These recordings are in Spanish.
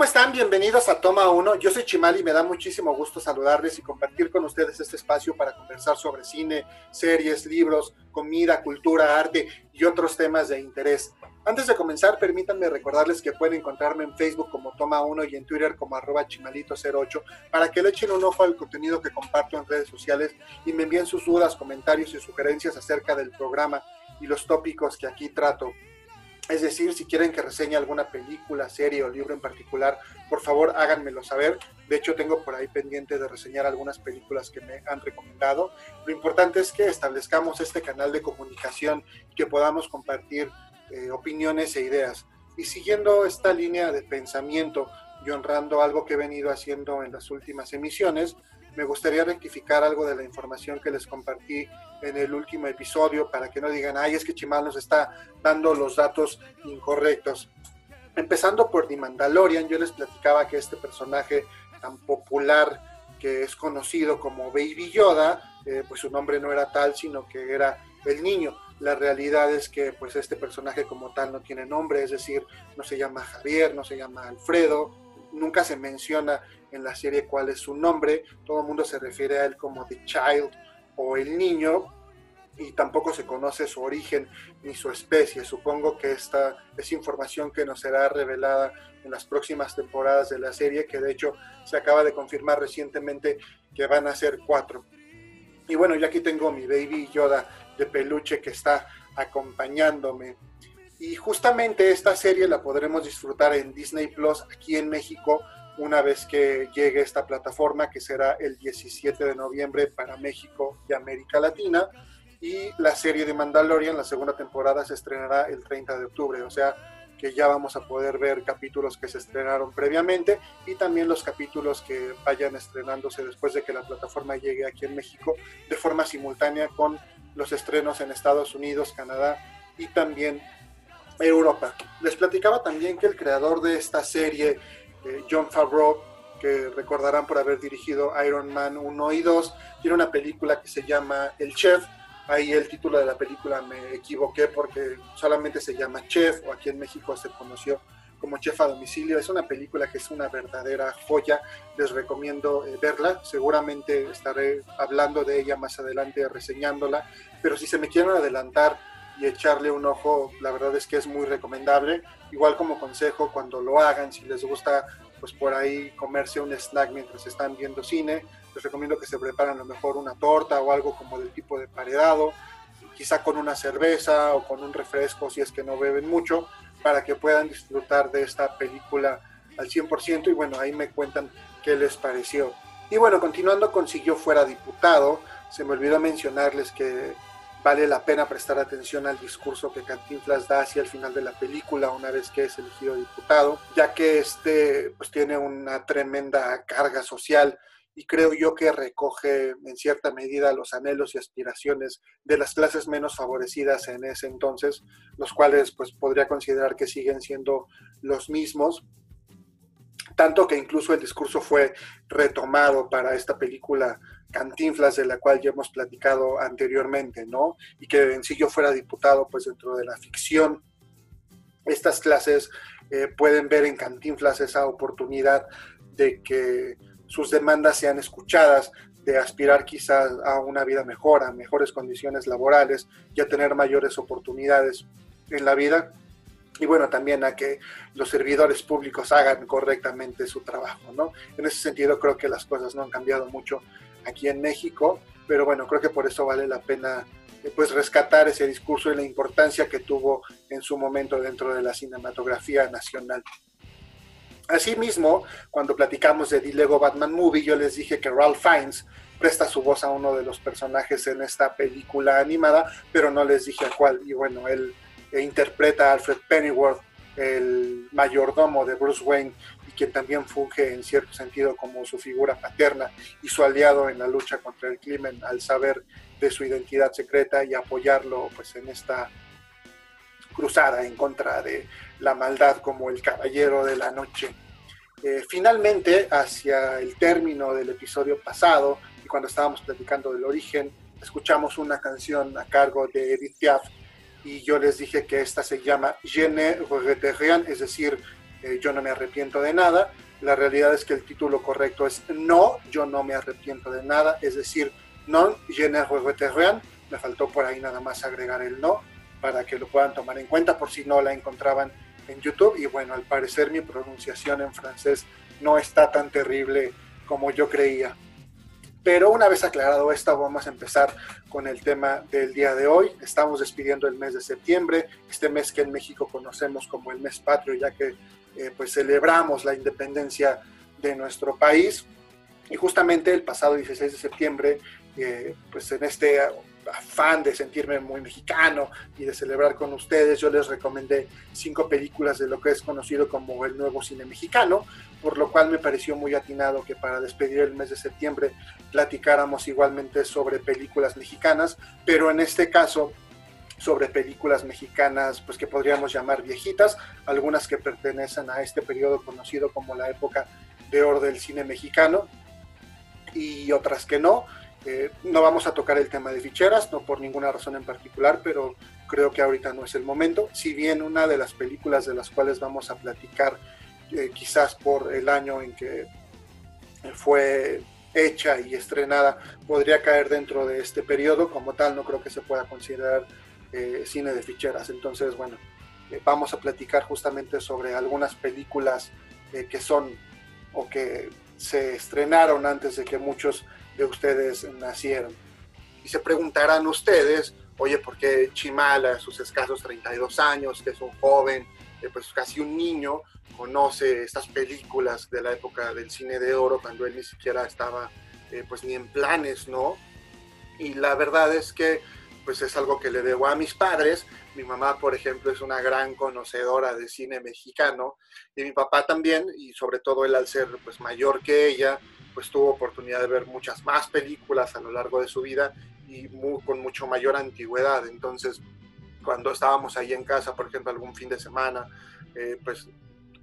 ¿cómo están? Bienvenidos a Toma 1. Yo soy Chimal y me da muchísimo gusto saludarles y compartir con ustedes este espacio para conversar sobre cine, series, libros, comida, cultura, arte y otros temas de interés. Antes de comenzar, permítanme recordarles que pueden encontrarme en Facebook como Toma 1 y en Twitter como arroba chimalito08 para que le echen un ojo al contenido que comparto en redes sociales y me envíen sus dudas, comentarios y sugerencias acerca del programa y los tópicos que aquí trato. Es decir, si quieren que reseñe alguna película, serie o libro en particular, por favor háganmelo saber. De hecho, tengo por ahí pendiente de reseñar algunas películas que me han recomendado. Lo importante es que establezcamos este canal de comunicación y que podamos compartir eh, opiniones e ideas. Y siguiendo esta línea de pensamiento y honrando algo que he venido haciendo en las últimas emisiones, me gustaría rectificar algo de la información que les compartí en el último episodio para que no digan, ay, es que Chimal nos está dando los datos incorrectos. Empezando por The Mandalorian, yo les platicaba que este personaje tan popular que es conocido como Baby Yoda, eh, pues su nombre no era tal, sino que era el niño. La realidad es que pues este personaje como tal no tiene nombre, es decir, no se llama Javier, no se llama Alfredo, nunca se menciona en la serie cuál es su nombre, todo el mundo se refiere a él como The Child o el niño, y tampoco se conoce su origen ni su especie. Supongo que esta es información que nos será revelada en las próximas temporadas de la serie, que de hecho se acaba de confirmar recientemente que van a ser cuatro. Y bueno, yo aquí tengo mi baby Yoda de peluche que está acompañándome. Y justamente esta serie la podremos disfrutar en Disney Plus aquí en México una vez que llegue esta plataforma, que será el 17 de noviembre para México y América Latina. Y la serie de Mandalorian, la segunda temporada, se estrenará el 30 de octubre. O sea que ya vamos a poder ver capítulos que se estrenaron previamente y también los capítulos que vayan estrenándose después de que la plataforma llegue aquí en México de forma simultánea con los estrenos en Estados Unidos, Canadá y también Europa. Les platicaba también que el creador de esta serie, John Favreau, que recordarán por haber dirigido Iron Man 1 y 2, tiene una película que se llama El Chef. Ahí el título de la película me equivoqué porque solamente se llama Chef o aquí en México se conoció como Chef a domicilio. Es una película que es una verdadera joya. Les recomiendo eh, verla. Seguramente estaré hablando de ella más adelante, reseñándola. Pero si se me quieren adelantar y echarle un ojo, la verdad es que es muy recomendable. Igual como consejo, cuando lo hagan, si les gusta, pues por ahí comerse un snack mientras están viendo cine, les recomiendo que se preparen a lo mejor una torta o algo como del tipo de paredado, quizá con una cerveza o con un refresco si es que no beben mucho, para que puedan disfrutar de esta película al 100% y bueno, ahí me cuentan qué les pareció. Y bueno, continuando con Si yo fuera diputado, se me olvidó mencionarles que vale la pena prestar atención al discurso que Cantinflas da hacia el final de la película una vez que es elegido diputado, ya que este pues tiene una tremenda carga social y creo yo que recoge en cierta medida los anhelos y aspiraciones de las clases menos favorecidas en ese entonces, los cuales pues podría considerar que siguen siendo los mismos, tanto que incluso el discurso fue retomado para esta película Cantinflas, de la cual ya hemos platicado anteriormente, ¿no? Y que en sí yo fuera diputado, pues dentro de la ficción, estas clases eh, pueden ver en Cantinflas esa oportunidad de que sus demandas sean escuchadas, de aspirar quizás a una vida mejor, a mejores condiciones laborales y a tener mayores oportunidades en la vida. Y bueno, también a que los servidores públicos hagan correctamente su trabajo, ¿no? En ese sentido creo que las cosas no han cambiado mucho aquí en México, pero bueno, creo que por eso vale la pena eh, pues rescatar ese discurso y la importancia que tuvo en su momento dentro de la cinematografía nacional. Asimismo, cuando platicamos de The Lego Batman Movie, yo les dije que Ralph Fiennes presta su voz a uno de los personajes en esta película animada, pero no les dije a cuál. Y bueno, él eh, interpreta a Alfred Pennyworth, el mayordomo de Bruce Wayne, quien también funge en cierto sentido como su figura paterna y su aliado en la lucha contra el crimen al saber de su identidad secreta y apoyarlo pues en esta cruzada en contra de la maldad como el caballero de la noche. Eh, finalmente, hacia el término del episodio pasado y cuando estábamos platicando del origen, escuchamos una canción a cargo de Edith Piaf y yo les dije que esta se llama Je ne es decir, eh, Yo no me arrepiento de nada. La realidad es que el título correcto es No, yo no me arrepiento de nada, es decir, Non, je ne regrette rien. Me faltó por ahí nada más agregar el no para que lo puedan tomar en cuenta por si no la encontraban en YouTube. Y bueno, al parecer mi pronunciación en francés no está tan terrible como yo creía. Pero una vez aclarado esto, vamos a empezar con el tema del día de hoy. Estamos despidiendo el mes de septiembre, este mes que en México conocemos como el mes patrio, ya que eh, pues celebramos la independencia de nuestro país. Y justamente el pasado 16 de septiembre, eh, pues en este afán de sentirme muy mexicano y de celebrar con ustedes, yo les recomendé cinco películas de lo que es conocido como el nuevo cine mexicano, por lo cual me pareció muy atinado que para despedir el mes de septiembre platicáramos igualmente sobre películas mexicanas, pero en este caso sobre películas mexicanas, pues que podríamos llamar viejitas, algunas que pertenecen a este periodo conocido como la época de oro del cine mexicano y otras que no. Eh, no vamos a tocar el tema de ficheras, no por ninguna razón en particular, pero creo que ahorita no es el momento. Si bien una de las películas de las cuales vamos a platicar, eh, quizás por el año en que fue hecha y estrenada, podría caer dentro de este periodo, como tal no creo que se pueda considerar eh, cine de ficheras. Entonces, bueno, vamos a platicar justamente sobre algunas películas que son o que se estrenaron antes de que muchos de ustedes nacieron. Y se preguntarán ustedes, oye, ¿por qué Chimala, a sus escasos 32 años, que es un joven, eh, pues casi un niño, conoce estas películas de la época del cine de oro, cuando él ni siquiera estaba, eh, pues ni en planes, ¿no? Y la verdad es que, pues es algo que le debo a mis padres. Mi mamá, por ejemplo, es una gran conocedora de cine mexicano y mi papá también, y sobre todo él al ser pues mayor que ella, pues tuvo oportunidad de ver muchas más películas a lo largo de su vida y con mucho mayor antigüedad. Entonces, cuando estábamos ahí en casa, por ejemplo, algún fin de semana, eh, pues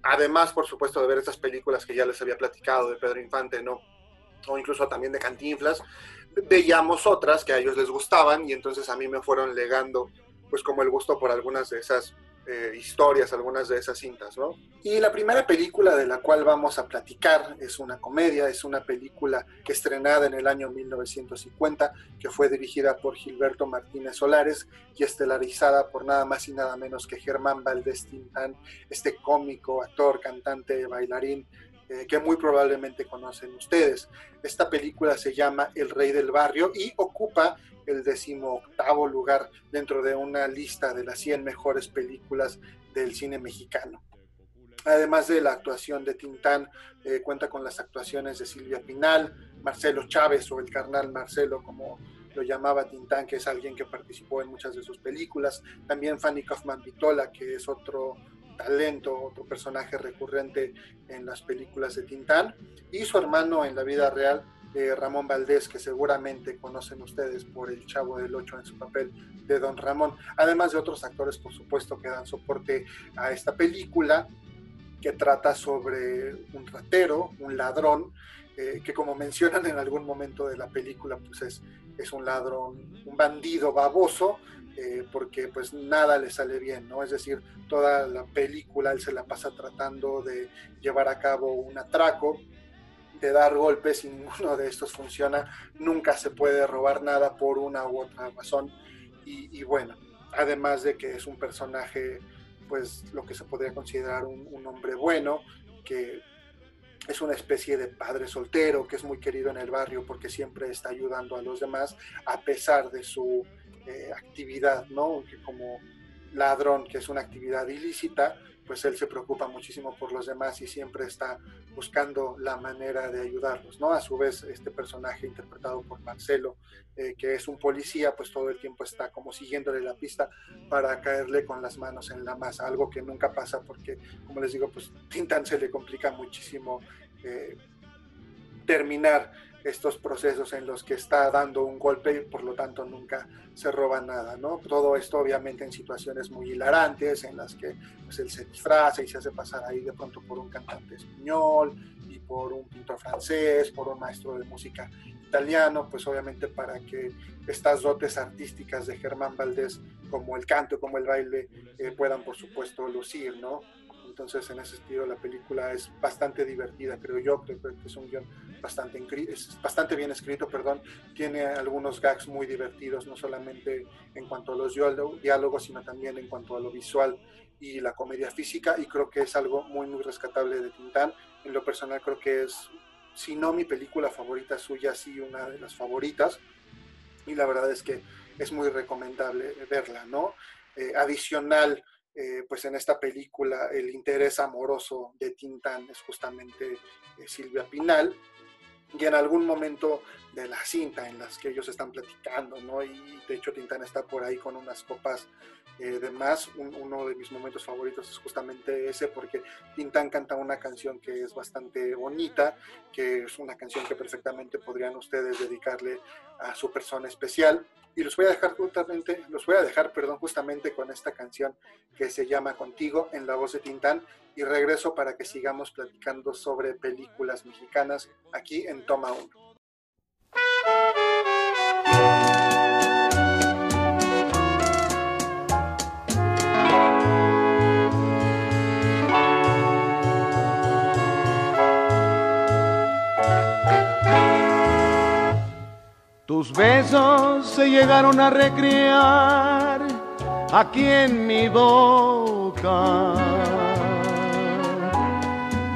además, por supuesto, de ver estas películas que ya les había platicado de Pedro Infante, ¿no? O incluso también de Cantinflas, veíamos otras que a ellos les gustaban y entonces a mí me fueron legando pues como el gusto por algunas de esas eh, historias, algunas de esas cintas, ¿no? Y la primera película de la cual vamos a platicar es una comedia, es una película que estrenada en el año 1950, que fue dirigida por Gilberto Martínez Solares y estelarizada por nada más y nada menos que Germán Valdés Tintán, este cómico, actor, cantante, bailarín, eh, que muy probablemente conocen ustedes. Esta película se llama El Rey del Barrio y ocupa el decimoctavo lugar dentro de una lista de las 100 mejores películas del cine mexicano. Además de la actuación de Tintán, eh, cuenta con las actuaciones de Silvia Pinal, Marcelo Chávez o el carnal Marcelo, como lo llamaba Tintán, que es alguien que participó en muchas de sus películas. También Fanny Kaufman Vitola, que es otro talento, otro personaje recurrente en las películas de Tintán. Y su hermano en la vida real, Ramón Valdés, que seguramente conocen ustedes por El Chavo del Ocho en su papel de Don Ramón, además de otros actores, por supuesto, que dan soporte a esta película, que trata sobre un ratero, un ladrón, eh, que como mencionan en algún momento de la película, pues es, es un ladrón, un bandido baboso, eh, porque pues nada le sale bien, ¿no? Es decir, toda la película él se la pasa tratando de llevar a cabo un atraco, de dar golpes y ninguno de estos funciona, nunca se puede robar nada por una u otra razón. Y, bueno, además de que es un personaje, pues lo que se podría considerar un, hombre bueno, que es una especie de padre soltero, que es muy querido en el barrio porque siempre está ayudando a los demás, a pesar de su eh, actividad, ¿no? Que como ladrón, que es una actividad ilícita, pues él se preocupa muchísimo por los demás y siempre está buscando la manera de ayudarlos, ¿no? A su vez, este personaje interpretado por Marcelo, eh, que es un policía, pues todo el tiempo está como siguiéndole la pista para caerle con las manos en la masa, algo que nunca pasa porque, como les digo, pues Tintan se le complica muchísimo eh, terminar estos procesos en los que está dando un golpe y por lo tanto nunca se roba nada, ¿no? Todo esto obviamente en situaciones muy hilarantes, en las que pues, él se disfraza y se hace pasar ahí de pronto por un cantante español y por un pintor francés, por un maestro de música italiano, pues obviamente para que estas dotes artísticas de Germán Valdés, como el canto, como el baile, eh, puedan por supuesto lucir, ¿no? Entonces en ese sentido la película es bastante divertida, creo yo, creo que es un guion bastante, es bastante bien escrito, perdón, tiene algunos gags muy divertidos, no solamente en cuanto a los diálogos, sino también en cuanto a lo visual y la comedia física, y creo que es algo muy, muy rescatable de Tintán. En lo personal creo que es, si no mi película favorita suya, sí una de las favoritas, y la verdad es que es muy recomendable verla, ¿no? Eh, adicional, eh, pues en esta película el interés amoroso de Tintán es justamente eh, Silvia Pinal, y en algún momento de la cinta en las que ellos están platicando, ¿no? Y de hecho Tintán está por ahí con unas copas eh, de más. uno de mis momentos favoritos es justamente ese porque Tintán canta una canción que es bastante bonita, que es una canción que perfectamente podrían ustedes dedicarle a su persona especial y los voy a dejar justamente, los voy a dejar, perdón, justamente con esta canción que se llama Contigo en la voz de Tintán y regreso para que sigamos platicando sobre películas mexicanas aquí en Toma 1. Tus besos se llegaron a recrear aquí en mi boca,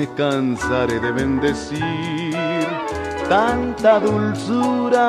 Me cansaré de bendecir tanta dulzura.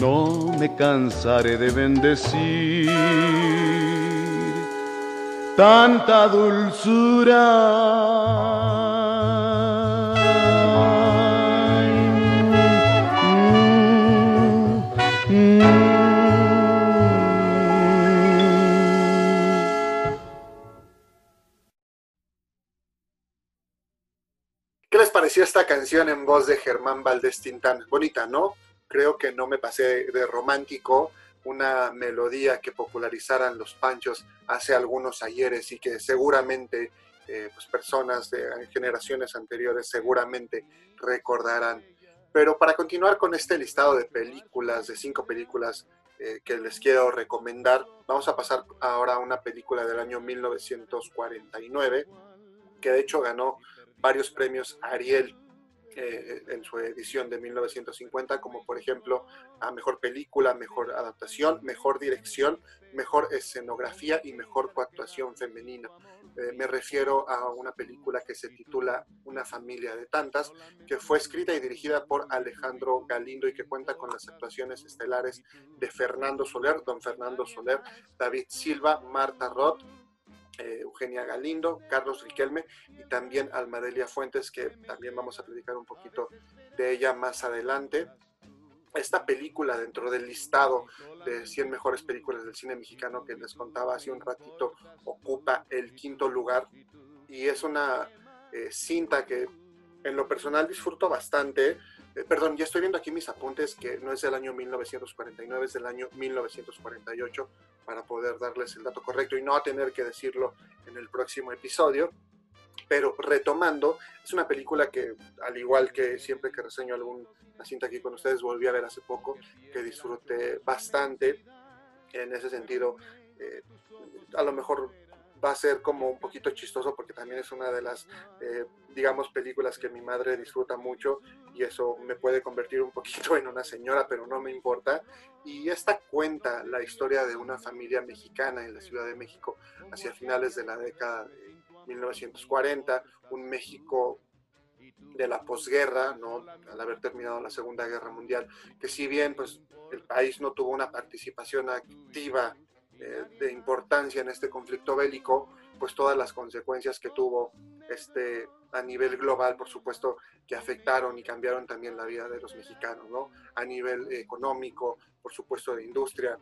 no me cansaré de bendecir tanta dulzura. ¿Qué les pareció esta canción en voz de Germán Valdés Tintán? Bonita, ¿no? Creo que no me pasé de romántico, una melodía que popularizaran los panchos hace algunos ayeres y que seguramente eh, pues personas de generaciones anteriores seguramente recordarán. Pero para continuar con este listado de películas, de cinco películas eh, que les quiero recomendar, vamos a pasar ahora a una película del año 1949, que de hecho ganó varios premios Ariel eh, en su edición de 1950, como por ejemplo a mejor película, mejor adaptación, mejor dirección, mejor escenografía y mejor coactuación femenina. Eh, me refiero a una película que se titula Una familia de tantas, que fue escrita y dirigida por Alejandro Galindo y que cuenta con las actuaciones estelares de Fernando Soler, don Fernando Soler, David Silva, Marta Roth, eh, Eugenia Galindo, Carlos Riquelme y también Almadelia Fuentes, que también vamos a platicar un poquito de ella más adelante. Esta película dentro del listado de 100 mejores películas del cine mexicano que les contaba hace un ratito ocupa el quinto lugar y es una eh, cinta que en lo personal disfruto bastante. Eh, perdón, ya estoy viendo aquí mis apuntes que no es del año 1949, es del año 1948 para poder darles el dato correcto y no tener que decirlo en el próximo episodio. Pero retomando, es una película que, al igual que siempre que reseño alguna cinta aquí con ustedes, volví a ver hace poco, que disfruté bastante. En ese sentido, eh, a lo mejor va a ser como un poquito chistoso porque también es una de las, eh, digamos, películas que mi madre disfruta mucho y eso me puede convertir un poquito en una señora, pero no me importa. Y esta cuenta la historia de una familia mexicana en la Ciudad de México hacia finales de la década de 1940, un México de la posguerra, ¿no? al haber terminado la Segunda Guerra Mundial, que si bien pues, el país no tuvo una participación activa eh, de importancia en este conflicto bélico, pues todas las consecuencias que tuvo este a nivel global, por supuesto, que afectaron y cambiaron también la vida de los mexicanos, ¿no? A nivel económico, por supuesto, de industria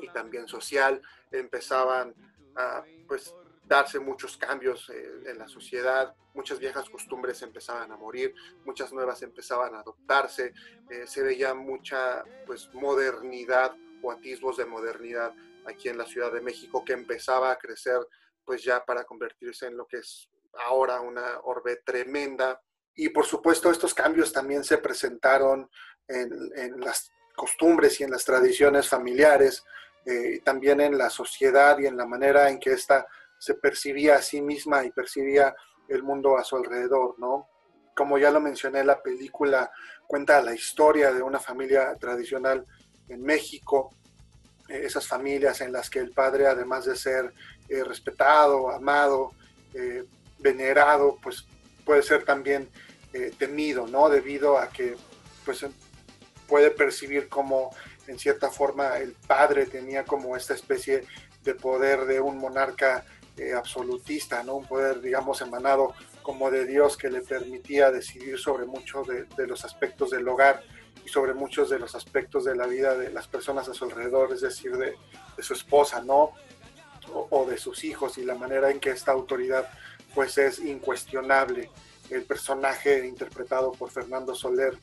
y también social, empezaban a, pues, darse muchos cambios eh, en la sociedad, muchas viejas costumbres empezaban a morir, muchas nuevas empezaban a adoptarse, eh, se veía mucha, pues, modernidad o atisbos de modernidad aquí en la Ciudad de México que empezaba a crecer pues ya para convertirse en lo que es ahora una orbe tremenda. Y por supuesto estos cambios también se presentaron en, las costumbres y en las tradiciones familiares, eh, y también en la sociedad y en la manera en que ésta se percibía a sí misma y percibía el mundo a su alrededor, ¿no? Como ya lo mencioné, la película cuenta la historia de una familia tradicional en México, esas familias en las que el padre, además de ser eh, respetado, amado, eh, venerado, pues puede ser también eh, temido, ¿no? Debido a que pues puede percibir como en cierta forma el padre tenía como esta especie de poder de un monarca absolutista, ¿no? Un poder, digamos, emanado como de Dios que le permitía decidir sobre muchos de los aspectos del hogar y sobre muchos de los aspectos de la vida de las personas a su alrededor, es decir, de, su esposa, ¿no? O, de sus hijos y la manera en que esta autoridad pues es incuestionable. El personaje interpretado por Fernando Soler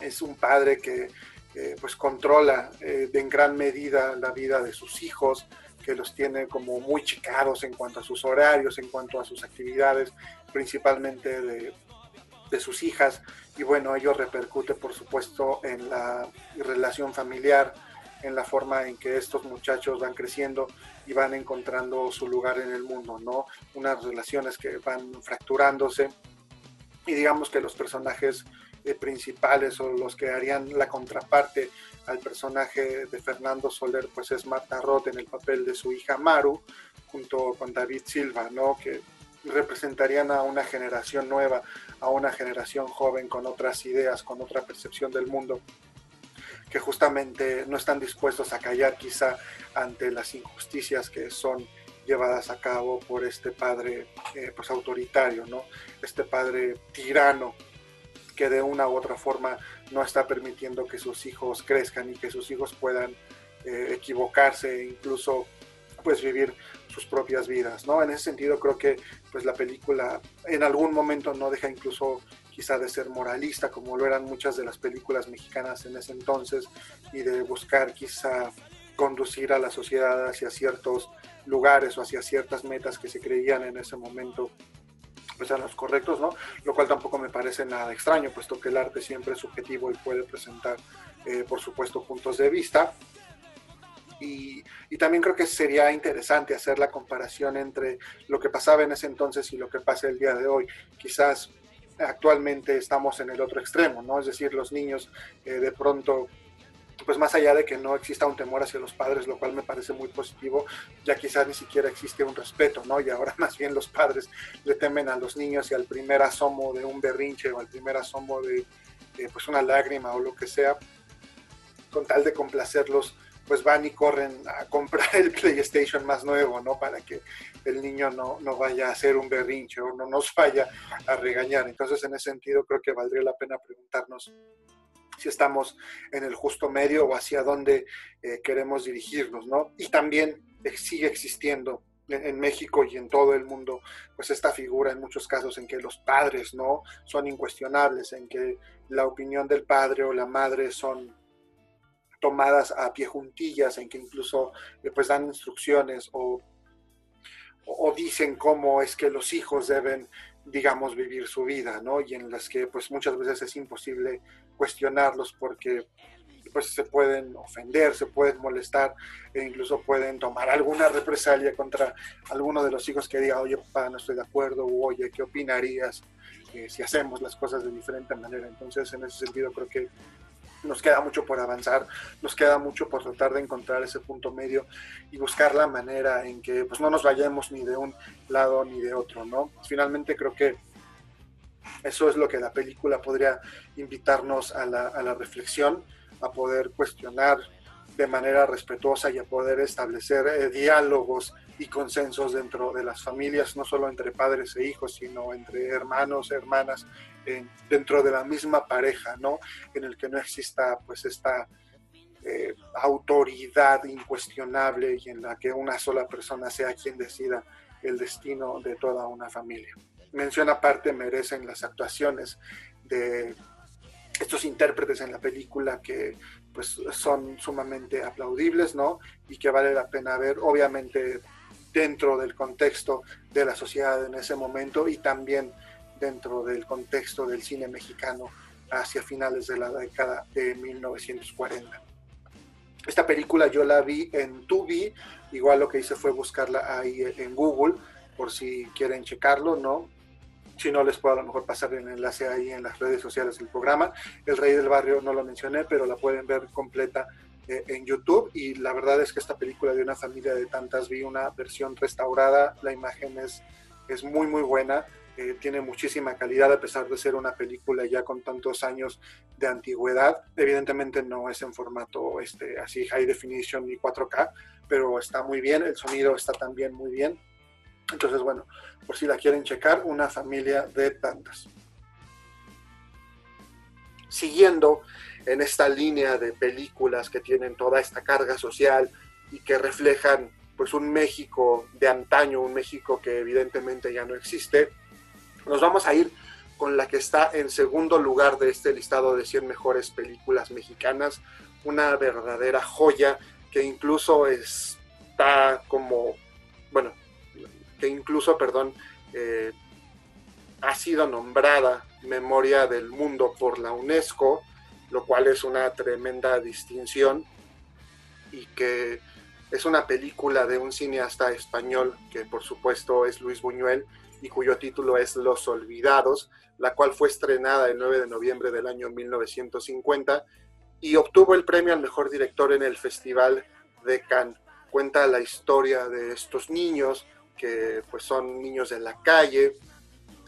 es un padre que eh, pues controla eh, en gran medida la vida de sus hijos, que los tiene como muy chicados en cuanto a sus horarios, en cuanto a sus actividades, principalmente de, de sus hijas y bueno, ello repercute por supuesto en la relación familiar, en la forma en que estos muchachos van creciendo y van encontrando su lugar en el mundo, ¿no? Unas relaciones que van fracturándose y digamos que los personajes eh, principales o los que harían la contraparte al personaje de Fernando Soler, pues es Marta Roth en el papel de su hija Maru, junto con David Silva, ¿no? Que representarían a una generación nueva, a una generación joven con otras ideas, con otra percepción del mundo, que justamente no están dispuestos a callar quizá ante las injusticias que son llevadas a cabo por este padre eh, pues autoritario, ¿no? Este padre tirano que de una u otra forma no está permitiendo que sus hijos crezcan y que sus hijos puedan eh, equivocarse e incluso pues vivir sus propias vidas, ¿no? En ese sentido creo que pues la película en algún momento no deja incluso quizá de ser moralista como lo eran muchas de las películas mexicanas en ese entonces y de buscar quizá conducir a la sociedad hacia ciertos lugares o hacia ciertas metas que se creían en ese momento pues eran los correctos, ¿no? Lo cual tampoco me parece nada extraño, puesto que el arte siempre es subjetivo y puede presentar, eh, por supuesto, puntos de vista. Y, también creo que sería interesante hacer la comparación entre lo que pasaba en ese entonces y lo que pasa el día de hoy. Quizás actualmente estamos en el otro extremo, ¿no? Es decir, los niños eh, de pronto pues más allá de que no exista un temor hacia los padres, lo cual me parece muy positivo, ya quizás ni siquiera existe un respeto, ¿no? Y ahora más bien los padres le temen a los niños y al primer asomo de un berrinche o al primer asomo de pues una lágrima o lo que sea, con tal de complacerlos, pues van y corren a comprar el PlayStation más nuevo, ¿no? Para que el niño no, no vaya a hacer un berrinche o no nos vaya a regañar. Entonces, en ese sentido, creo que valdría la pena preguntarnos si estamos en el justo medio o hacia dónde eh, queremos dirigirnos, ¿no? Y también sigue existiendo en, México y en todo el mundo, pues esta figura en muchos casos en que los padres, ¿no? Son incuestionables, en que la opinión del padre o la madre son tomadas a pie juntillas, en que incluso eh, pues dan instrucciones o, o dicen cómo es que los hijos deben digamos, vivir su vida, ¿no? Y en las que pues muchas veces es imposible cuestionarlos porque pues se pueden ofender, se pueden molestar e incluso pueden tomar alguna represalia contra alguno de los hijos que diga, oye papá, no estoy de acuerdo, o oye, ¿qué opinarías eh, si hacemos las cosas de diferente manera? Entonces, en ese sentido, creo que nos queda mucho por avanzar, nos queda mucho por tratar de encontrar ese punto medio y buscar la manera en que pues no nos vayamos ni de un lado ni de otro, ¿no? Finalmente creo que eso es lo que la película podría invitarnos a la, a la reflexión, a poder cuestionar de manera respetuosa y a poder establecer eh, diálogos y consensos dentro de las familias, no solo entre padres e hijos, sino entre hermanos, hermanas, dentro de la misma pareja, ¿no? En el que no exista pues esta eh, autoridad incuestionable y en la que una sola persona sea quien decida el destino de toda una familia. Mención aparte merecen las actuaciones de estos intérpretes en la película que pues son sumamente aplaudibles, ¿no? Y que vale la pena ver, obviamente dentro del contexto de la sociedad en ese momento y también dentro del contexto del cine mexicano hacia finales de la década de 1940. Esta película yo la vi en Tubi, igual lo que hice fue buscarla ahí en Google, por si quieren checarlo, ¿no? Si no, les puedo a lo mejor pasar el enlace ahí en las redes sociales del programa. El Rey del Barrio no lo mencioné, pero la pueden ver completa eh, en YouTube. Y la verdad es que esta película de una familia de tantas, vi una versión restaurada, la imagen es, es muy, muy buena. Eh, tiene muchísima calidad a pesar de ser una película ya con tantos años de antigüedad. Evidentemente no es en formato este, así high definition ni 4K, pero está muy bien, el sonido está también muy bien. Entonces, bueno, por si la quieren checar, una familia de tantas. Siguiendo en esta línea de películas que tienen toda esta carga social y que reflejan pues un México de antaño, un México que evidentemente ya no existe, nos vamos a ir con la que está en segundo lugar de este listado de 100 mejores películas mexicanas, una verdadera joya que incluso está como, bueno, que incluso, perdón, eh, ha sido nombrada Memoria del Mundo por la UNESCO, lo cual es una tremenda distinción y que es una película de un cineasta español que por supuesto es Luis Buñuel y cuyo título es Los Olvidados, la cual fue estrenada el 9 de noviembre del año 1950 y obtuvo el premio al mejor director en el Festival de Cannes. Cuenta la historia de estos niños que pues son niños de la calle.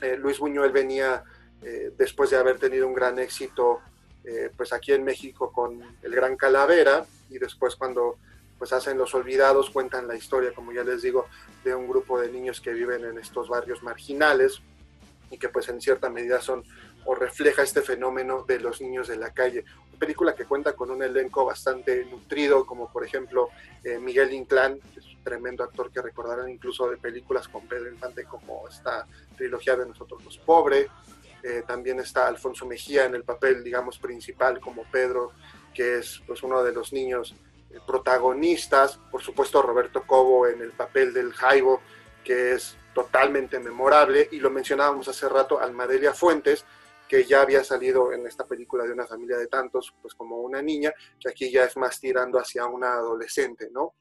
Eh, Luis Buñuel venía eh, después de haber tenido un gran éxito eh, pues aquí en México con El Gran Calavera y después cuando pues hacen Los Olvidados cuentan la historia, como ya les digo, de un grupo de niños que viven en estos barrios marginales y que pues en cierta medida son o refleja este fenómeno de los niños de la calle. Una película que cuenta con un elenco bastante nutrido, como por ejemplo Miguel Inclán, que tremendo actor que recordarán incluso de películas con Pedro Infante como esta trilogía de Nosotros los Pobres. Eh, también está Alfonso Mejía en el papel, digamos, principal como Pedro, que es pues, uno de los niños eh, protagonistas. Por supuesto, Roberto Cobo en el papel del Jaibo, que es totalmente memorable. Y lo mencionábamos hace rato, Almadelia Fuentes, que ya había salido en esta película de una familia de tantos, pues como una niña, que aquí ya es más tirando hacia una adolescente, ¿no?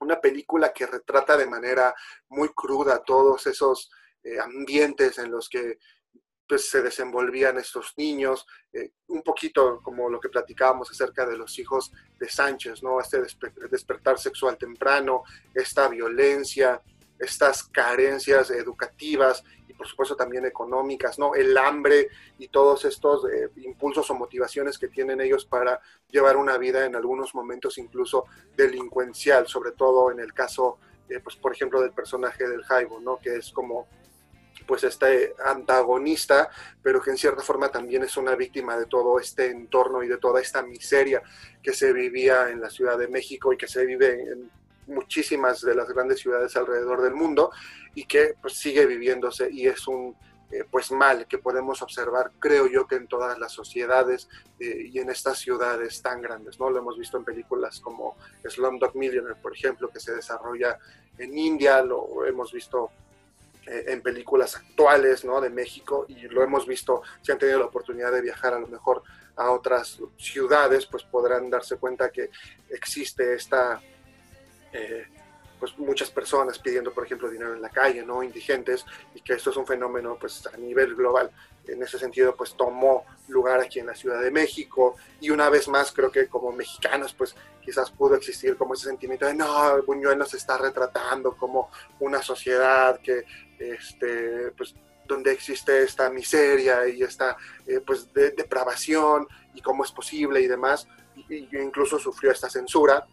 una película que retrata de manera muy cruda todos esos eh, ambientes en los que pues se desenvolvían estos niños, eh, un poquito como lo que platicábamos acerca de los hijos de Sánchez, ¿no? Este despertar sexual temprano, esta violencia, estas carencias educativas y por supuesto también económicas, ¿no? El hambre y todos estos eh, impulsos o motivaciones que tienen ellos para llevar una vida en algunos momentos incluso delincuencial, sobre todo en el caso, eh, pues por ejemplo, del personaje del Jaibo, ¿no? Que es como pues este antagonista, pero que en cierta forma también es una víctima de todo este entorno y de toda esta miseria que se vivía en la Ciudad de México y que se vive en muchísimas de las grandes ciudades alrededor del mundo y que pues, sigue viviéndose y es un eh, pues mal que podemos observar, creo yo, que en todas las sociedades eh, y en estas ciudades tan grandes, ¿no? Lo hemos visto en películas como Slumdog Millionaire, por ejemplo, que se desarrolla en India, lo hemos visto en películas actuales ¿no? de México y lo hemos visto, si han tenido la oportunidad de viajar a lo mejor a otras ciudades, pues podrán darse cuenta que existe esta, eh, pues muchas personas pidiendo, por ejemplo, dinero en la calle, ¿no? Indigentes, y que esto es un fenómeno, pues, a nivel global. En ese sentido, pues, tomó lugar aquí en la Ciudad de México, y una vez más, creo que como mexicanos, pues, quizás pudo existir como ese sentimiento de, no, Buñuel nos está retratando como una sociedad que, este, pues, donde existe esta miseria y esta, eh, pues, depravación, y cómo es posible y demás, y incluso sufrió esta censura,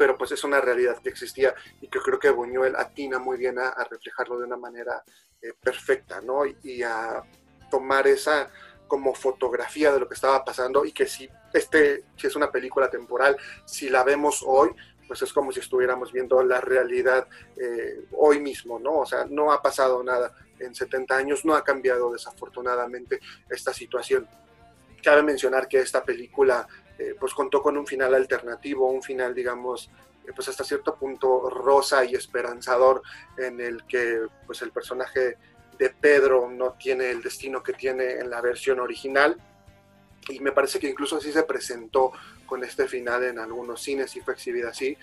pero pues es una realidad que existía y que creo que Buñuel atina muy bien a, reflejarlo de una manera eh, perfecta, ¿no? Y, a tomar esa como fotografía de lo que estaba pasando y que si este si es una película temporal, si la vemos hoy, pues es como si estuviéramos viendo la realidad eh, hoy mismo, ¿no? O sea, no ha pasado nada en 70 años, no ha cambiado desafortunadamente esta situación. Cabe mencionar que esta película eh, pues contó con un final alternativo, un final, digamos, eh, pues hasta cierto punto rosa y esperanzador, en el que pues el personaje de Pedro no tiene el destino que tiene en la versión original. Y me parece que incluso así se presentó con este final en algunos cines y fue exhibida así.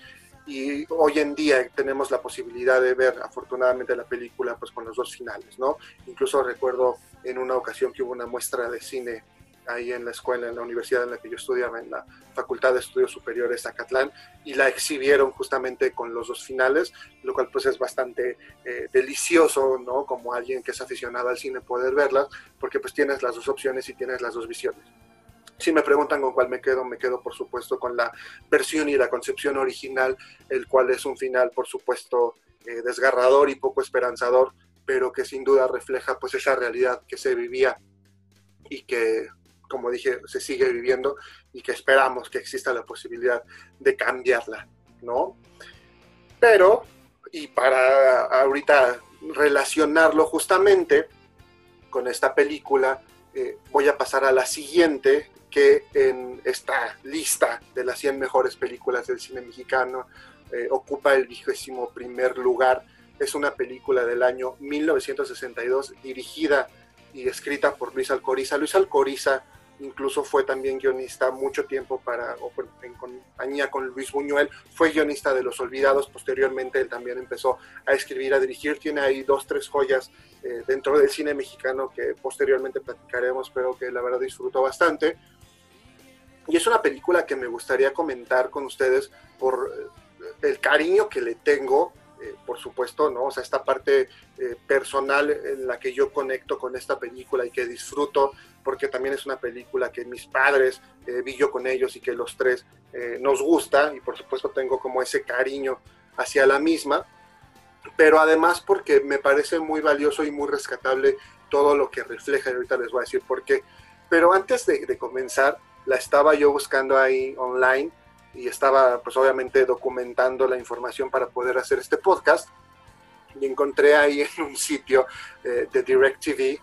Y hoy en día tenemos la posibilidad de ver afortunadamente la película pues con los dos finales, ¿no? Incluso recuerdo en una ocasión que hubo una muestra de cine ahí en la escuela, en la universidad en la que yo estudiaba, en la Facultad de Estudios Superiores Zacatlán, y la exhibieron justamente con los dos finales, lo cual pues es bastante eh, delicioso, ¿no? Como alguien que es aficionado al cine poder verlas, porque pues tienes las dos opciones y tienes las dos visiones. Si me preguntan con cuál me quedo, me quedo por supuesto con la versión y la concepción original, el cual es un final por supuesto eh, desgarrador y poco esperanzador, pero que sin duda refleja pues esa realidad que se vivía y que como dije, se sigue viviendo y que esperamos que exista la posibilidad de cambiarla, ¿no? Pero, y para ahorita relacionarlo justamente con esta película, eh, voy a pasar a la siguiente, que en esta lista de las 100 mejores películas del cine mexicano eh, ocupa el vigésimo primer lugar. Es una película del año 1962 dirigida y escrita por Luis Alcoriza. Luis Alcoriza incluso fue también guionista mucho tiempo para, en compañía con Luis Buñuel, fue guionista de Los Olvidados, posteriormente él también empezó a escribir, a dirigir, tiene ahí dos, tres joyas eh, dentro del cine mexicano que posteriormente platicaremos, pero que la verdad disfruto bastante. Y es una película que me gustaría comentar con ustedes por eh, el cariño que le tengo eh, por supuesto, ¿no? O sea, esta parte eh, personal en la que yo conecto con esta película y que disfruto, porque también es una película que mis padres eh, vi yo con ellos y que los tres nos gusta, y por supuesto tengo como ese cariño hacia la misma, pero además porque me parece muy valioso y muy rescatable todo lo que refleja, y ahorita les voy a decir por qué. Pero antes de, de comenzar, la estaba yo buscando ahí online y estaba pues obviamente documentando la información para poder hacer este podcast y encontré ahí en un sitio eh, de DirecTV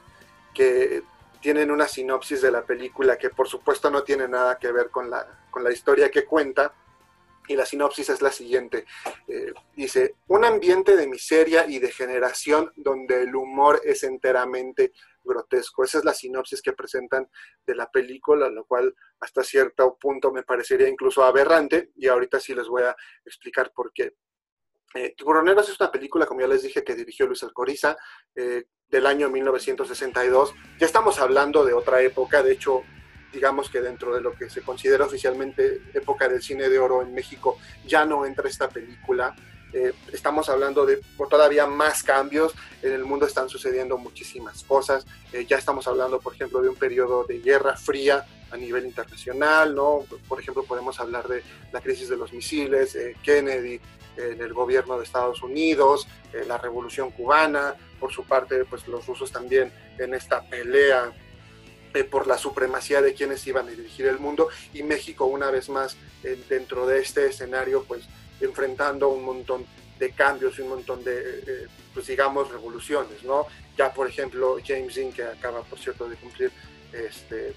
que tienen una sinopsis de la película que por supuesto no tiene nada que ver con la, con la historia que cuenta y la sinopsis es la siguiente. Eh, dice, un ambiente de miseria y degeneración donde el humor es enteramente grotesco. Esa es la sinopsis que presentan de la película, lo cual hasta cierto punto me parecería incluso aberrante y ahorita sí les voy a explicar por qué. Eh, Tiburoneros es una película, como ya les dije, que dirigió Luis Alcoriza. Eh, del año 1962. Ya estamos hablando de otra época, de hecho, digamos que dentro de lo que se considera oficialmente época del cine de oro en México, ya no entra esta película. Eh, estamos hablando de todavía más cambios, en el mundo están sucediendo muchísimas cosas, eh, ya estamos hablando, por ejemplo, de un periodo de guerra fría a nivel internacional, ¿no? Por ejemplo, podemos hablar de la crisis de los misiles, eh, Kennedy en el gobierno de Estados Unidos, la revolución cubana, por su parte, pues los rusos también en esta pelea por la supremacía de quienes iban a dirigir el mundo. Y México una vez más dentro de este escenario pues enfrentando un montón de cambios y un montón de, eh, pues digamos, revoluciones, ¿no? Ya, por ejemplo, James Dean, que acaba, por cierto, de cumplir este,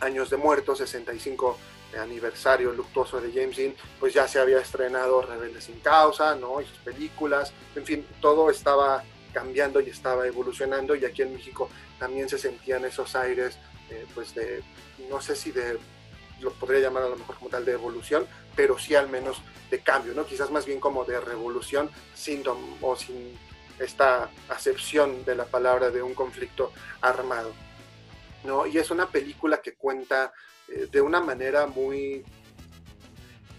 años de muerto, 65 aniversario luctuoso de James Dean, pues ya se había estrenado Rebelde sin causa, ¿no? Y sus películas, en fin, todo estaba cambiando y estaba evolucionando y aquí en México también se sentían esos aires, eh, pues de, no sé si de, lo podría llamar a lo mejor como tal de evolución, pero sí al menos de cambio, ¿no? Quizás más bien como de revolución, sin, o sin esta acepción de la palabra de un conflicto armado, ¿no? Y es una película que cuenta eh, de una manera muy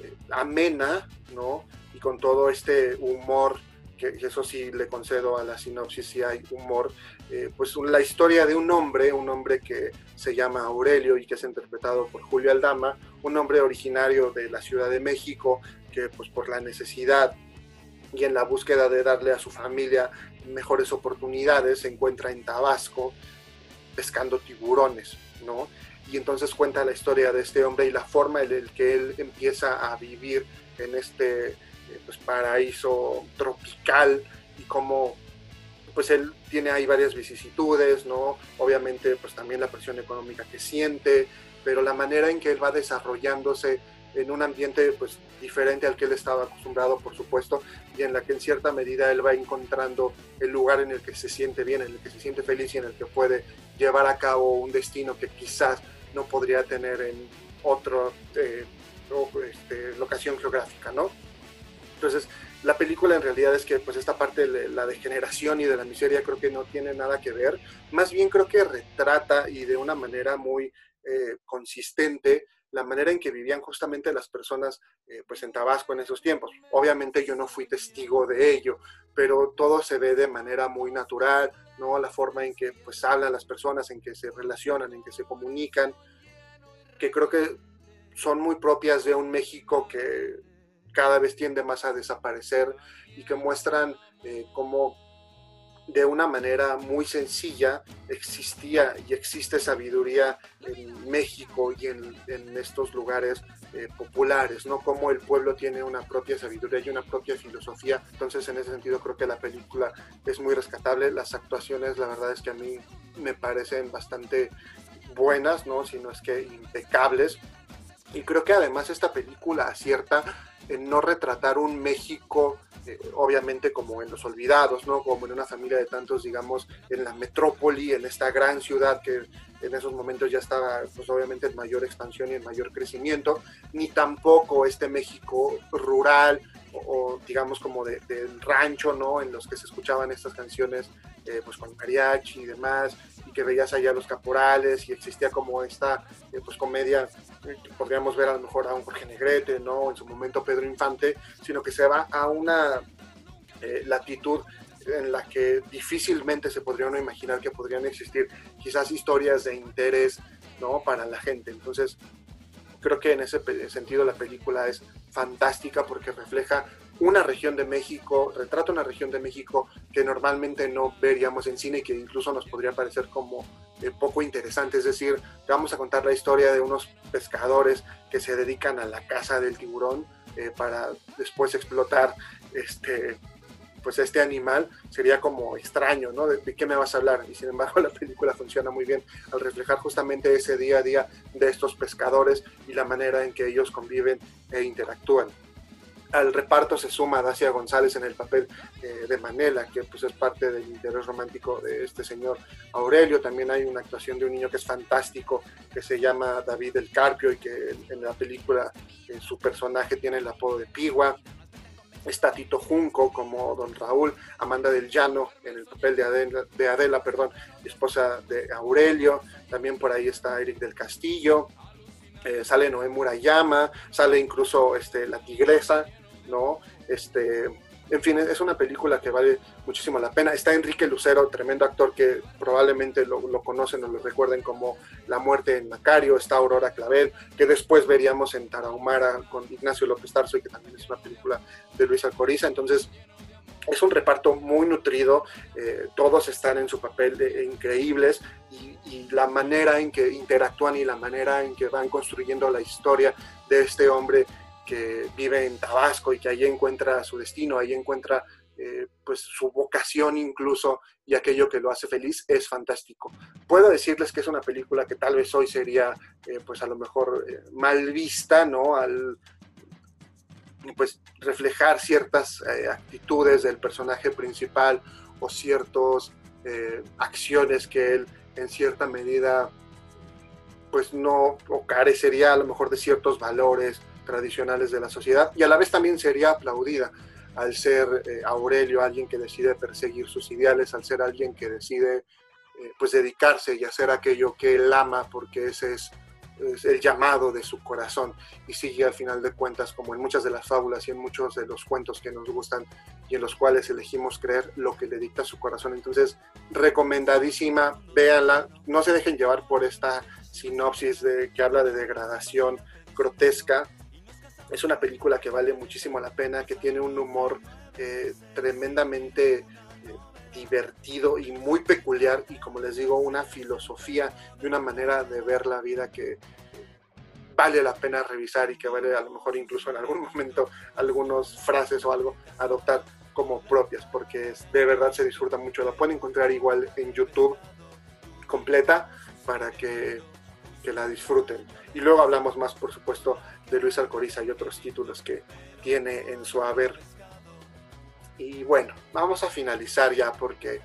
eh, amena, ¿no? Y con todo este humor que eso sí le concedo a la sinopsis, si hay humor, eh, pues la historia de un hombre, un hombre que se llama Aurelio y que es interpretado por Julio Aldama, un hombre originario de la Ciudad de México, que pues por la necesidad y en la búsqueda de darle a su familia mejores oportunidades, se encuentra en Tabasco pescando tiburones, ¿no? Y entonces cuenta la historia de este hombre y la forma en la que él empieza a vivir en este pues, paraíso tropical y cómo pues él tiene ahí varias vicisitudes, ¿no? Obviamente pues también la presión económica que siente, pero la manera en que él va desarrollándose en un ambiente pues diferente al que él estaba acostumbrado, por supuesto, y en la que en cierta medida él va encontrando el lugar en el que se siente bien, en el que se siente feliz y en el que puede llevar a cabo un destino que quizás no podría tener en otra eh, este, locación geográfica, ¿no? Entonces, la película en realidad es que pues esta parte de la degeneración y de la miseria creo que no tiene nada que ver, más bien creo que retrata y de una manera muy eh, consistente la manera en que vivían justamente las personas eh, pues en Tabasco en esos tiempos. Obviamente yo no fui testigo de ello, pero todo se ve de manera muy natural, ¿no? La forma en que pues hablan las personas, en que se relacionan, en que se comunican, que creo que son muy propias de un México que cada vez tiende más a desaparecer y que muestran eh, cómo de una manera muy sencilla existía y existe sabiduría en México y en, estos lugares eh, populares, ¿no? Como el pueblo tiene una propia sabiduría y una propia filosofía. Entonces, en ese sentido, creo que la película es muy rescatable. Las actuaciones, la verdad es que a mí me parecen bastante buenas, ¿no? Si no es que impecables. Y creo que además esta película acierta en no retratar un México, eh, obviamente como en Los Olvidados, ¿no? Como en una familia de tantos, digamos, en la metrópoli, en esta gran ciudad que en esos momentos ya estaba, pues obviamente en mayor expansión y en mayor crecimiento, ni tampoco este México rural o, digamos como de, del rancho, ¿no? En los que se escuchaban estas canciones, eh, pues con mariachi y demás, que veías allá los caporales y existía como esta eh, pues comedia eh, podríamos ver a lo mejor a un Jorge Negrete, ¿no? En su momento Pedro Infante, sino que se va a una latitud en la que difícilmente se podría uno imaginar que podrían existir quizás historias de interés, ¿no? Para la gente. Entonces, creo que en ese sentido la película es fantástica porque refleja una región de México, retrata una región de México que normalmente no veríamos en cine y que incluso nos podría parecer como eh, poco interesante. Es decir, vamos a contar la historia de unos pescadores que se dedican a la caza del tiburón eh, para después explotar este pues este animal sería como extraño, ¿no? ¿De, qué me vas a hablar? Y sin embargo la película funciona muy bien al reflejar justamente ese día a día de estos pescadores y la manera en que ellos conviven e interactúan al reparto se suma Dacia González en el papel eh, de Manela, que pues es parte del interés romántico de este señor Aurelio. También hay una actuación de un niño que es fantástico, que se llama David el Carpio y que en, la película su personaje tiene el apodo de Pigua. Está Tito Junco como Don Raúl, Amanda del Llano en el papel de Adela, de Adela perdón, esposa de Aurelio, también por ahí está Eric del Castillo, eh, sale Noé Murayama, sale incluso este, La Tigresa, ¿no? Este, en fin, es una película que vale muchísimo la pena. Está Enrique Lucero, tremendo actor que probablemente lo, conocen o lo recuerden como La muerte en Macario. Está Aurora Clavel, que después veríamos en Tarahumara con Ignacio López Tarso y que también es una película de Luis Alcoriza. Entonces, es un reparto muy nutrido, eh, todos están en su papel de, increíbles y, y, la manera en que interactúan y la manera en que van construyendo la historia de este hombre que vive en Tabasco y que ahí encuentra su destino, ahí encuentra eh, pues su vocación incluso y aquello que lo hace feliz es fantástico. Puedo decirles que es una película que tal vez hoy sería eh, pues a lo mejor eh, mal vista, ¿no? Al pues reflejar ciertas actitudes del personaje principal o ciertas acciones que él en cierta medida pues no o carecería a lo mejor de ciertos valores tradicionales de la sociedad y a la vez también sería aplaudida al ser eh, Aurelio alguien que decide perseguir sus ideales, al ser alguien que decide eh, pues dedicarse y hacer aquello que él ama porque ese es, el llamado de su corazón y sigue al final de cuentas como en muchas de las fábulas y en muchos de los cuentos que nos gustan y en los cuales elegimos creer lo que le dicta su corazón. Entonces, recomendadísima, véanla, no se dejen llevar por esta sinopsis de, que habla de degradación grotesca, es una película que vale muchísimo la pena, que tiene un humor eh, tremendamente eh, divertido y muy peculiar y como les digo, una filosofía y una manera de ver la vida que vale la pena revisar y que vale a lo mejor incluso en algún momento algunas frases o algo adoptar como propias, porque de verdad se disfruta mucho. La pueden encontrar igual en YouTube completa para que, que la disfruten. Y luego hablamos más, por supuesto, de Luis Alcoriza y otros títulos que tiene en su haber. Y bueno, vamos a finalizar ya porque eh,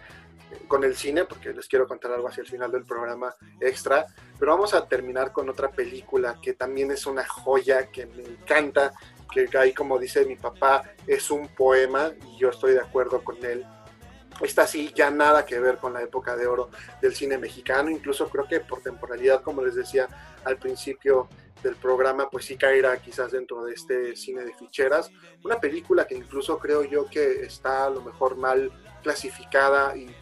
con el cine, porque les quiero contar algo hacia el final del programa extra, pero vamos a terminar con otra película que también es una joya, que me encanta, que ahí como dice mi papá, es un poema y yo estoy de acuerdo con él. Esta sí, ya nada que ver con la época de oro del cine mexicano, incluso creo que por temporalidad, como les decía al principio, del programa, pues sí caerá quizás dentro de este cine de ficheras. Una película que incluso creo yo que está a lo mejor mal clasificada y,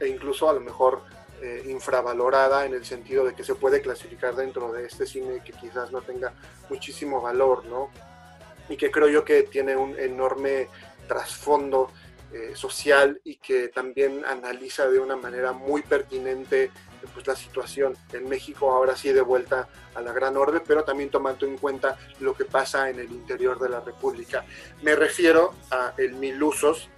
e incluso a lo mejor eh, infravalorada en el sentido de que se puede clasificar dentro de este cine que quizás no tenga muchísimo valor, ¿no? Y que creo yo que tiene un enorme trasfondo eh, social y que también analiza de una manera muy pertinente pues, la situación en México ahora sí de vuelta a la gran orbe, pero también tomando en cuenta lo que pasa en el interior de la República. Me refiero a El Mil Usos,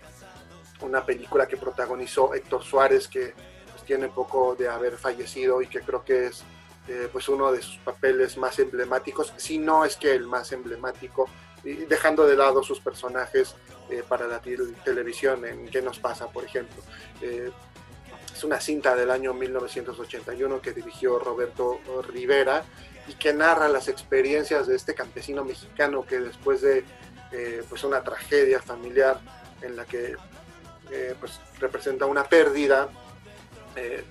una película que protagonizó Héctor Suárez, que pues, tiene poco de haber fallecido y que creo que es eh, pues uno de sus papeles más emblemáticos, si no es que el más emblemático, dejando de lado sus personajes eh, para la televisión en ¿Qué nos pasa? por ejemplo. Eh, es una cinta del año 1981 que dirigió Roberto Rivera y que narra las experiencias de este campesino mexicano que después de eh, pues una tragedia familiar en la que pues representa una pérdida,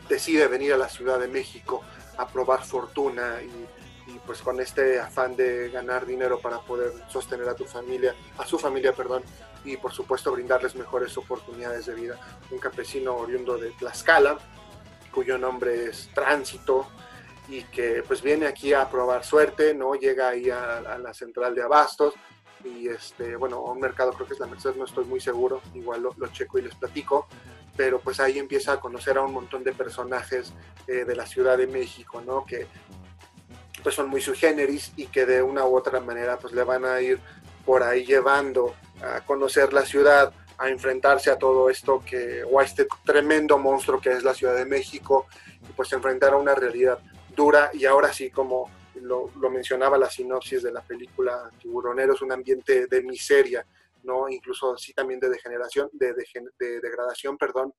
decide venir a la Ciudad de México a probar fortuna y, pues con este afán de ganar dinero para poder sostener a tu familia, a su familia, perdón, y por supuesto brindarles mejores oportunidades de vida. Un campesino oriundo de Tlaxcala, cuyo nombre es Tránsito, y que pues viene aquí a probar suerte, ¿no? Llega ahí a, la central de abastos y este, bueno, un mercado creo que es la Merced, no estoy muy seguro, igual lo, checo y les platico, pero pues ahí empieza a conocer a un montón de personajes eh, de la Ciudad de México, ¿no? Que pues son muy su generis y que de una u otra manera pues le van a ir por ahí llevando a conocer la ciudad, a enfrentarse a todo esto que, o a este tremendo monstruo que es la Ciudad de México, y pues enfrentar a una realidad dura y ahora sí como lo, mencionaba la sinopsis de la película Tiburoneros, un ambiente de miseria, ¿no? Incluso sí también de degeneración, de, de, de degradación, perdón,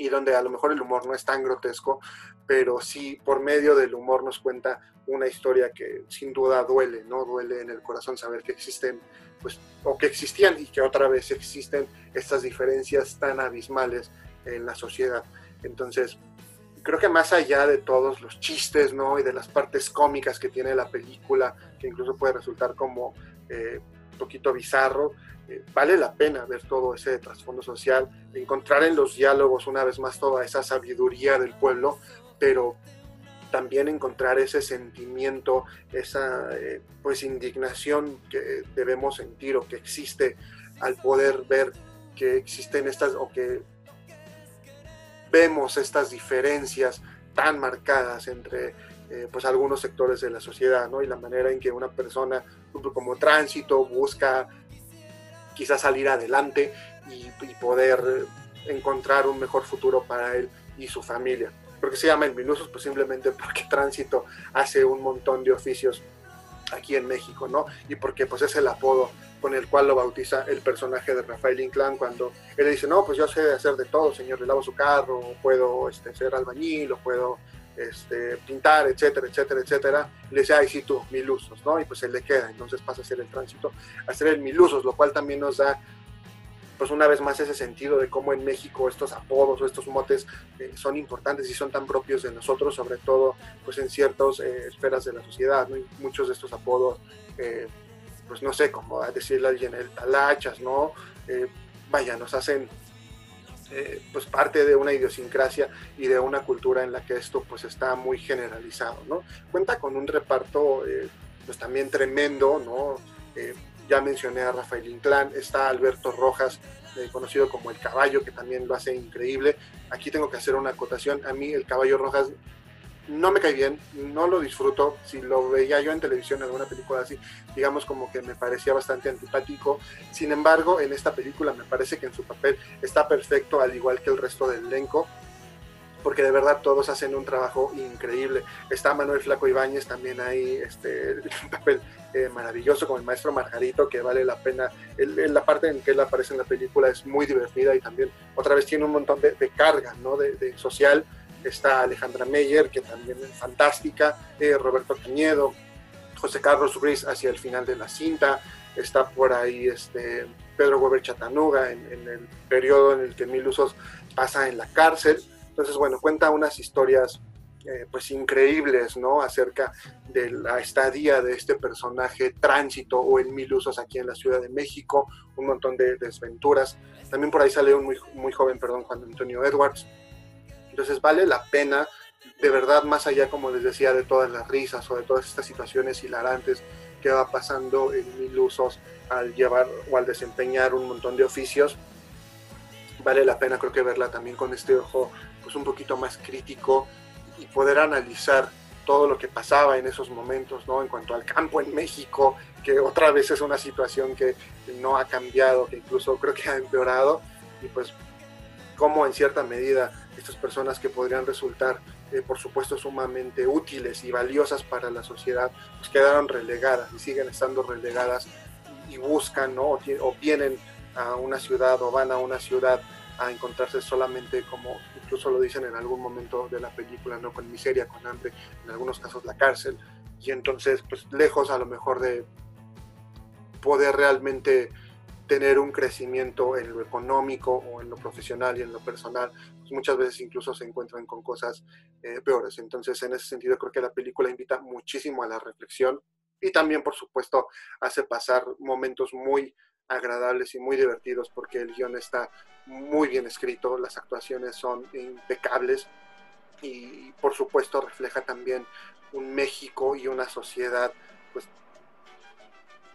y donde a lo mejor el humor no es tan grotesco, pero sí por medio del humor nos cuenta una historia que sin duda duele, ¿no? Duele en el corazón saber que existen, pues, o que existían y que otra vez existen estas diferencias tan abismales en la sociedad. Entonces, creo que más allá de todos los chistes, ¿no? Y de las partes cómicas que tiene la película, que incluso puede resultar como eh, poquito bizarro, eh, vale la pena ver todo ese trasfondo social, encontrar en los diálogos una vez más toda esa sabiduría del pueblo, pero también encontrar ese sentimiento, esa eh, pues indignación que debemos sentir o que existe al poder ver que existen estas o que vemos estas diferencias tan marcadas entre eh, pues algunos sectores de la sociedad, ¿no? Y la manera en que una persona como tránsito busca quizás salir adelante y, poder encontrar un mejor futuro para él y su familia. ¿Por qué se llama el Minusos? Pues simplemente porque Tránsito hace un montón de oficios aquí en México, ¿no? Y porque pues es el apodo con el cual lo bautiza el personaje de Rafael Inclán cuando él le dice, no, pues yo sé hacer de todo, señor, le lavo su carro, puedo este, ser albañil, o puedo este, pintar, etcétera, etcétera, etcétera. Le dice, ay, sí, tú, mil usos, ¿no? Y pues él le queda, entonces pasa a ser el tránsito, a ser el mil usos, lo cual también nos da pues una vez más ese sentido de cómo en México estos apodos o estos motes eh, son importantes y son tan propios de nosotros, sobre todo pues en ciertas eh, esferas de la sociedad, ¿no? Muchos de estos apodos, eh, pues no sé, como decirle a alguien el talachas, ¿no? vaya, nos hacen pues parte de una idiosincrasia y de una cultura en la que esto pues está muy generalizado, ¿no? Cuenta con un reparto pues también tremendo, ¿no? ya mencioné a Rafael Inclán, está Alberto Rojas, eh, conocido como el caballo, que también lo hace increíble. Aquí tengo que hacer una acotación. A mí el caballo Rojas no me cae bien, no lo disfruto. Si lo veía yo en televisión, alguna película así, digamos como que me parecía bastante antipático. Sin embargo, en esta película me parece que en su papel está perfecto, al igual que el resto del elenco porque de verdad todos hacen un trabajo increíble. Está Manuel Flaco Ibáñez también ahí, este, un papel eh, maravilloso como el maestro Margarito, que vale la pena. la parte en que él aparece en la película es muy divertida y también otra vez tiene un montón de, carga, ¿no? De, social. Está Alejandra Meyer, que también es fantástica, eh, Roberto Cañedo, José Carlos Ruiz hacia el final de la cinta, está por ahí este, Pedro Weber Chatanuga en, el periodo en el que Mil Usos pasa en la cárcel entonces, bueno, cuenta unas historias eh, pues increíbles, ¿no? Acerca de la estadía de este personaje tránsito o en mil usos aquí en la Ciudad de México, un montón de desventuras. También por ahí sale un muy, muy joven, perdón, Juan Antonio Edwards. Entonces vale la pena, de verdad, más allá, como les decía, de todas las risas o de todas estas situaciones hilarantes que va pasando en mil usos al llevar o al desempeñar un montón de oficios, vale la pena creo que verla también con este ojo pues un poquito más crítico y poder analizar todo lo que pasaba en esos momentos, ¿no? En cuanto al campo en México, que otra vez es una situación que no ha cambiado, que incluso creo que ha empeorado, y pues cómo en cierta medida estas personas que podrían resultar, eh, por supuesto, sumamente útiles y valiosas para la sociedad, pues quedaron relegadas y siguen estando relegadas y buscan, ¿no? o vienen a una ciudad o van a una ciudad a encontrarse solamente como incluso lo dicen en algún momento de la película, ¿no? Con miseria, con hambre, en algunos casos la cárcel, y entonces pues lejos a lo mejor de poder realmente tener un crecimiento en lo económico o en lo profesional y en lo personal, pues muchas veces incluso se encuentran con cosas eh, peores. Entonces, en ese sentido, creo que la película invita muchísimo a la reflexión y también, por supuesto, hace pasar momentos muy agradables y muy divertidos porque el guion está muy bien escrito, las actuaciones son impecables y por supuesto refleja también un México y una sociedad pues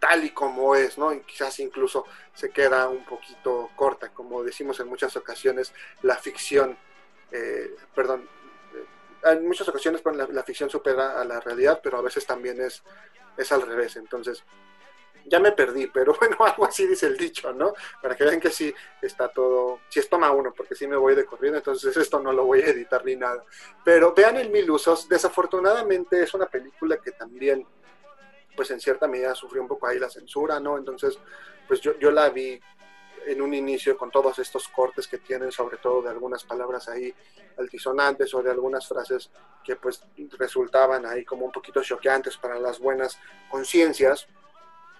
tal y como es, ¿no? Y quizás incluso se queda un poquito corta, como decimos en muchas ocasiones, la ficción, eh, perdón, eh, en muchas ocasiones la, la, ficción supera a la realidad, pero a veces también es, es al revés, entonces ya me perdí, pero bueno, algo así dice el dicho, ¿no? Para que vean que sí está todo, si es toma uno, porque sí me voy de corriendo, entonces esto no lo voy a editar ni nada. Pero vean el Mil Usos, desafortunadamente es una película que también, pues en cierta medida sufrió un poco ahí la censura, ¿no? Entonces, pues yo, yo la vi en un inicio con todos estos cortes que tienen, sobre todo de algunas palabras ahí altisonantes o de algunas frases que pues resultaban ahí como un poquito choqueantes para las buenas conciencias.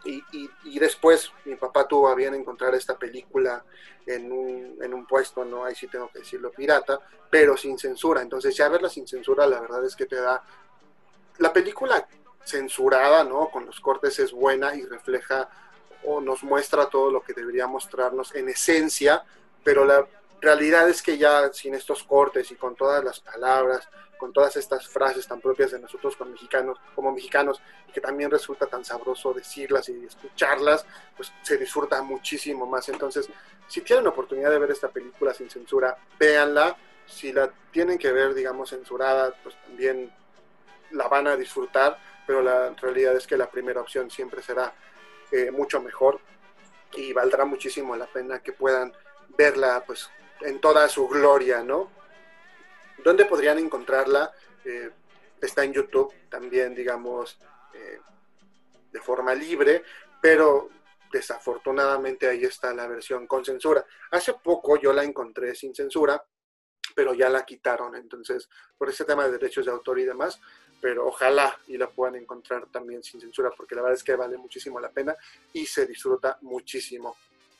Y, y, después mi papá tuvo a bien encontrar esta película en un, en un puesto, no ahí sí tengo que decirlo pirata, pero sin censura. Entonces ya verla sin censura la verdad es que te da... La película censurada, ¿no? Con los cortes es buena y refleja o nos muestra todo lo que debería mostrarnos en esencia, pero la realidad es que ya sin estos cortes y con todas las palabras, con todas estas frases tan propias de nosotros como mexicanos, como mexicanos, que también resulta tan sabroso decirlas y escucharlas, pues se disfruta muchísimo más. Entonces, si tienen oportunidad de ver esta película sin censura, véanla. Si la tienen que ver, digamos, censurada, pues también la van a disfrutar, pero la realidad es que la primera opción siempre será eh, mucho mejor y valdrá muchísimo la pena que puedan verla pues en toda su gloria, ¿no? ¿Dónde podrían encontrarla? Eh, está en YouTube también, digamos, eh, de forma libre, pero desafortunadamente ahí está la versión con censura. Hace poco yo la encontré sin censura, pero ya la quitaron, entonces, por ese tema de derechos de autor y demás, pero ojalá y la puedan encontrar también sin censura, porque la verdad es que vale muchísimo la pena y se disfruta muchísimo.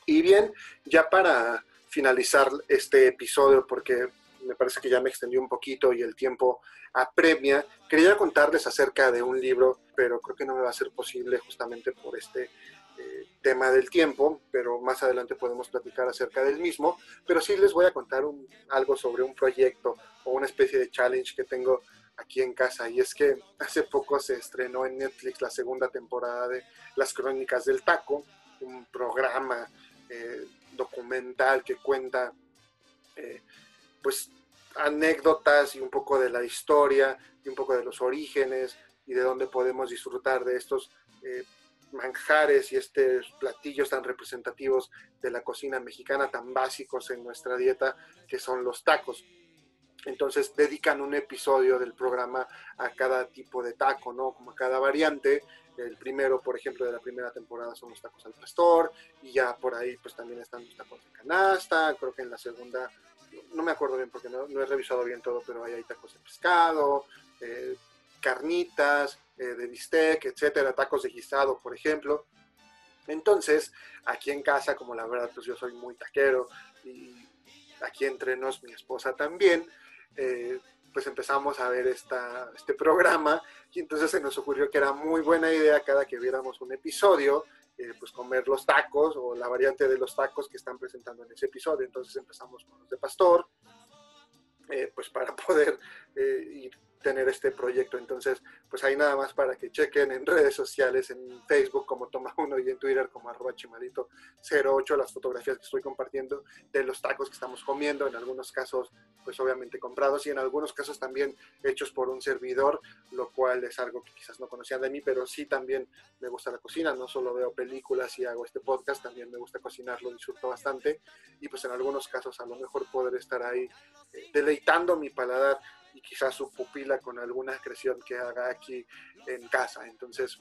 Y bien, ya para finalizar este episodio, porque me parece que ya me extendí un poquito y el tiempo apremia, quería contarles acerca de un libro, pero creo que no me va a ser posible justamente por este eh, tema del tiempo, pero más adelante podemos platicar acerca del mismo, pero sí les voy a contar algo sobre un proyecto o una especie de challenge que tengo aquí en casa. Y es que hace poco se estrenó en Netflix la segunda temporada de Las Crónicas del Taco, un programa eh, documental que cuenta eh, pues anécdotas y un poco de la historia y un poco de los orígenes y de dónde podemos disfrutar de estos eh, manjares y estos platillos tan representativos de la cocina mexicana, tan básicos en nuestra dieta, que son los tacos. Entonces dedican un episodio del programa a cada tipo de taco, ¿no? Como a cada variante. El primero, por ejemplo, de la primera temporada son los tacos al pastor y ya por ahí pues también están los tacos de canasta. Creo que en la segunda, no me acuerdo bien porque no, he revisado bien todo, pero ahí hay tacos de pescado, eh, carnitas, eh, de bistec, etcétera, tacos de guisado, por ejemplo. Entonces, aquí en casa, como la verdad, pues yo soy muy taquero y aquí entre nos, mi esposa también, eh, pues empezamos a ver esta, este programa y entonces se nos ocurrió que era muy buena idea cada que viéramos un episodio, eh, pues comer los tacos o la variante de los tacos que están presentando en ese episodio. Entonces empezamos con los de pastor, eh, pues para poder ir tener este proyecto. Entonces, pues ahí nada más para que chequen en redes sociales, en Facebook como Toma Uno y en Twitter como arroba chimalito08 las fotografías que estoy compartiendo de los tacos que estamos comiendo, en algunos casos pues obviamente comprados y en algunos casos también hechos por un servidor, lo cual es algo que quizás no conocían de mí, pero sí también me gusta la cocina, no solo veo películas y hago este podcast, también me gusta cocinar, lo disfruto bastante y pues en algunos casos a lo mejor poder estar ahí eh, deleitando mi paladar y quizás su pupila con alguna creación que haga aquí en casa. Entonces,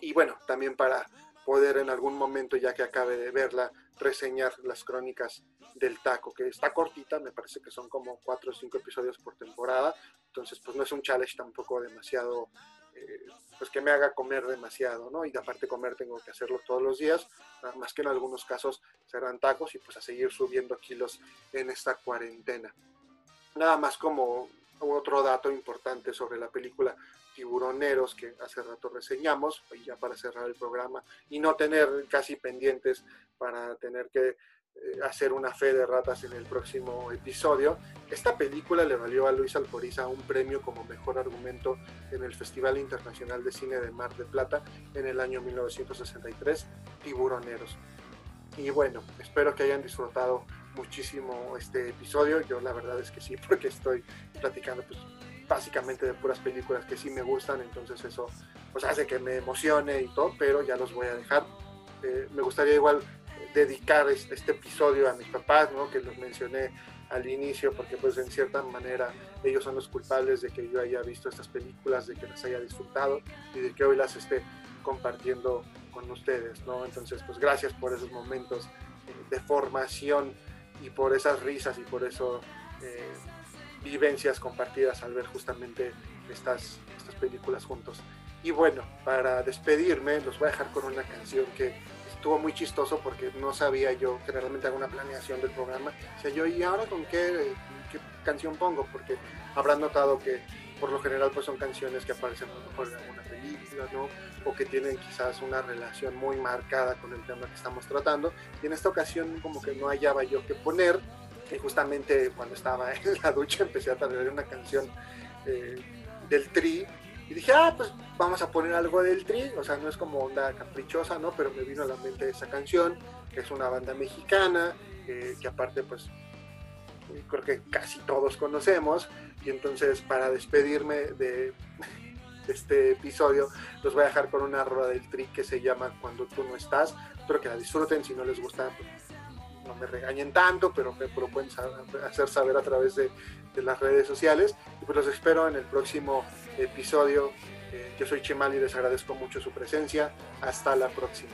y bueno, también para poder en algún momento, ya que acabe de verla, reseñar las crónicas del taco, que está cortita, me parece que son como cuatro o cinco episodios por temporada, entonces pues no es un challenge tampoco demasiado, eh, pues que me haga comer demasiado, ¿no? Y aparte comer tengo que hacerlo todos los días, más que en algunos casos serán tacos y pues a seguir subiendo kilos en esta cuarentena. Nada más como otro dato importante sobre la película Tiburoneros que hace rato reseñamos, y ya para cerrar el programa, y no tener casi pendientes para tener que eh, hacer una fe de ratas en el próximo episodio. Esta película le valió a Luis Alcoriza un premio como mejor argumento en el Festival Internacional de Cine de Mar de Plata en el año 1963, Tiburoneros. Y bueno, espero que hayan disfrutado muchísimo este episodio. Yo la verdad es que sí, porque estoy platicando pues básicamente de puras películas que sí me gustan, entonces eso pues hace que me emocione y todo, pero ya los voy a dejar. Eh, me gustaría igual dedicar este, este, episodio a mis papás, ¿no? que los mencioné al inicio, porque pues en cierta manera ellos son los culpables de que yo haya visto estas películas, de que las haya disfrutado y de que hoy las esté compartiendo con ustedes, ¿no? Entonces, pues gracias por esos momentos de formación y por esas risas y por eso eh, vivencias compartidas al ver justamente estas, estas películas juntos. Y bueno, para despedirme, los voy a dejar con una canción que estuvo muy chistoso porque no sabía yo, generalmente hago una planeación del programa. O sea, yo, ¿y ahora con qué, canción pongo? Porque habrán notado que por lo general pues son canciones que aparecen en alguna ¿no? O que tienen quizás una relación muy marcada con el tema que estamos tratando. Y en esta ocasión como que no hallaba yo qué poner. Y justamente cuando estaba en la ducha empecé a traer una canción eh, del Tri. Y dije, ah, pues vamos a poner algo del Tri. O sea, no es como onda caprichosa, ¿no? Pero me vino a la mente esa canción, que es una banda mexicana, eh, que aparte pues creo que casi todos conocemos. Y entonces para despedirme de, este episodio, los voy a dejar con una rueda del tri que se llama Cuando tú no estás. Espero que la disfruten, si no les gusta, no me regañen tanto, pero me pueden hacer saber a través de, las redes sociales. Y pues los espero en el próximo episodio. Eh, yo soy Chimal y les agradezco mucho su presencia. Hasta la próxima.